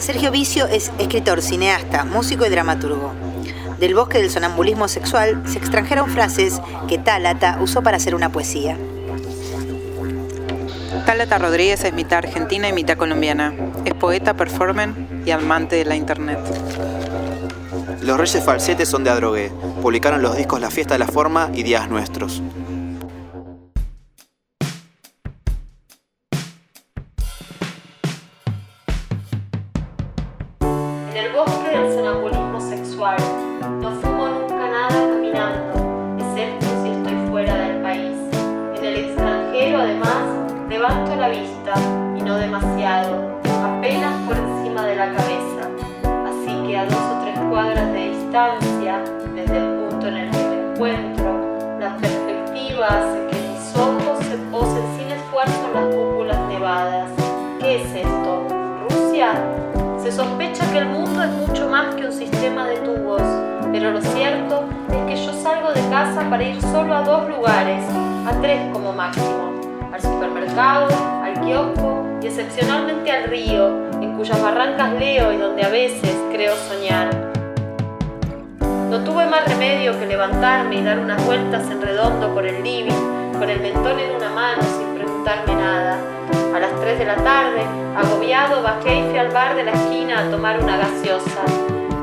Sergio Vicio es escritor, cineasta, músico y dramaturgo. Del bosque del sonambulismo sexual se extrajeron frases que Tálata usó para hacer una poesía. Tálata Rodríguez es mitad argentina y mitad colombiana. Es poeta, performer y amante de la internet. Los Reyes Falsetes son de Adrogué. Publicaron los discos La Fiesta de la Forma y Días Nuestros. El bosque del sonambulismo sexual no fumo nunca nada caminando, excepto si estoy fuera del país. En el extranjero, además, levanto la vista y no demasiado, apenas por encima de la cabeza. Así que a dos o tres cuadras de distancia, desde el punto en el que me encuentro, la perspectiva hace que Se sospecha que el mundo es mucho más que un sistema de tubos, pero lo cierto es que yo salgo de casa para ir solo a dos lugares, a tres como máximo, al supermercado, al kiosco y excepcionalmente al río, en cuyas barrancas leo y donde a veces creo soñar. No tuve más remedio que levantarme y dar unas vueltas en redondo por el living, con el mentón en una mano sin preguntarme nada. A las 3 de la tarde, agobiado, bajé y fui al bar de la esquina a tomar una gaseosa.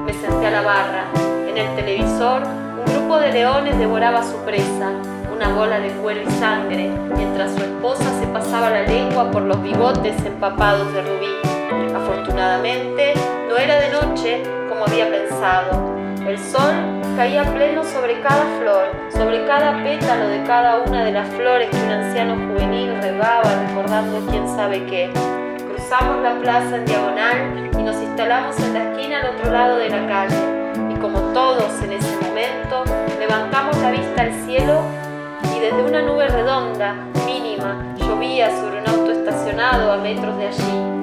Me senté a la barra. En el televisor, un grupo de leones devoraba a su presa, una bola de cuero y sangre, mientras su esposa se pasaba la lengua por los bigotes empapados de rubí. Afortunadamente, no era de noche como había pensado. El sol caía pleno sobre cada flor, sobre cada pétalo de cada una de las flores que un anciano juvenil regaba recordando quién sabe qué. Cruzamos la plaza en diagonal y nos instalamos en la esquina al otro lado de la calle. Y como todos en ese momento, levantamos la vista al cielo y desde una nube redonda, mínima, llovía sobre un auto estacionado a metros de allí.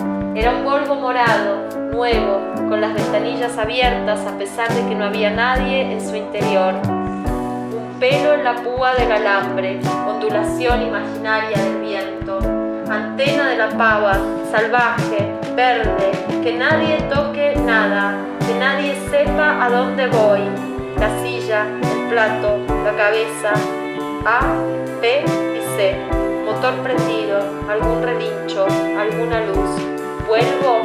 Era un Volvo morado, nuevo, con las ventanillas abiertas a pesar de que no había nadie en su interior. Un pelo en la púa del alambre, ondulación imaginaria del viento, antena de la pava, salvaje, verde, que nadie toque nada, que nadie sepa a dónde voy. La silla, el plato, la cabeza, A, B y C, motor prendido, algún relincho, alguna luz. Vuelvo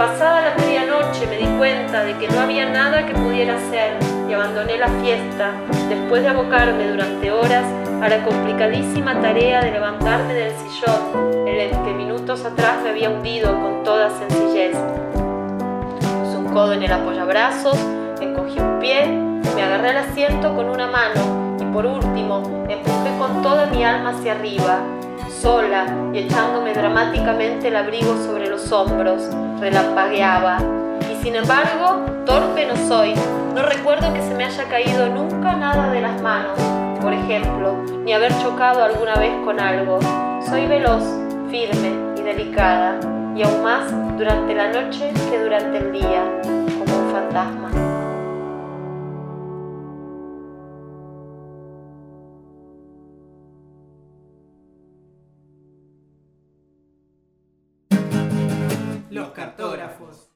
Pasada la medianoche me di cuenta de que no había nada que pudiera hacer y abandoné la fiesta después de abocarme durante horas a la complicadísima tarea de levantarme del sillón en el que minutos atrás me había hundido con toda sencillez. Puse un codo en el apoyabrazos, encogí un pie, me agarré al asiento con una mano y por último empujé con toda mi alma hacia arriba, sola y echándome dramáticamente el abrigo sobre los hombros, relampagueaba. Y sin embargo, torpe no soy. No recuerdo que se me haya caído nunca nada de las manos, por ejemplo, ni haber chocado alguna vez con algo. Soy veloz, firme y delicada, y aún más durante la noche que durante el día, como un fantasma. Los cartógrafos.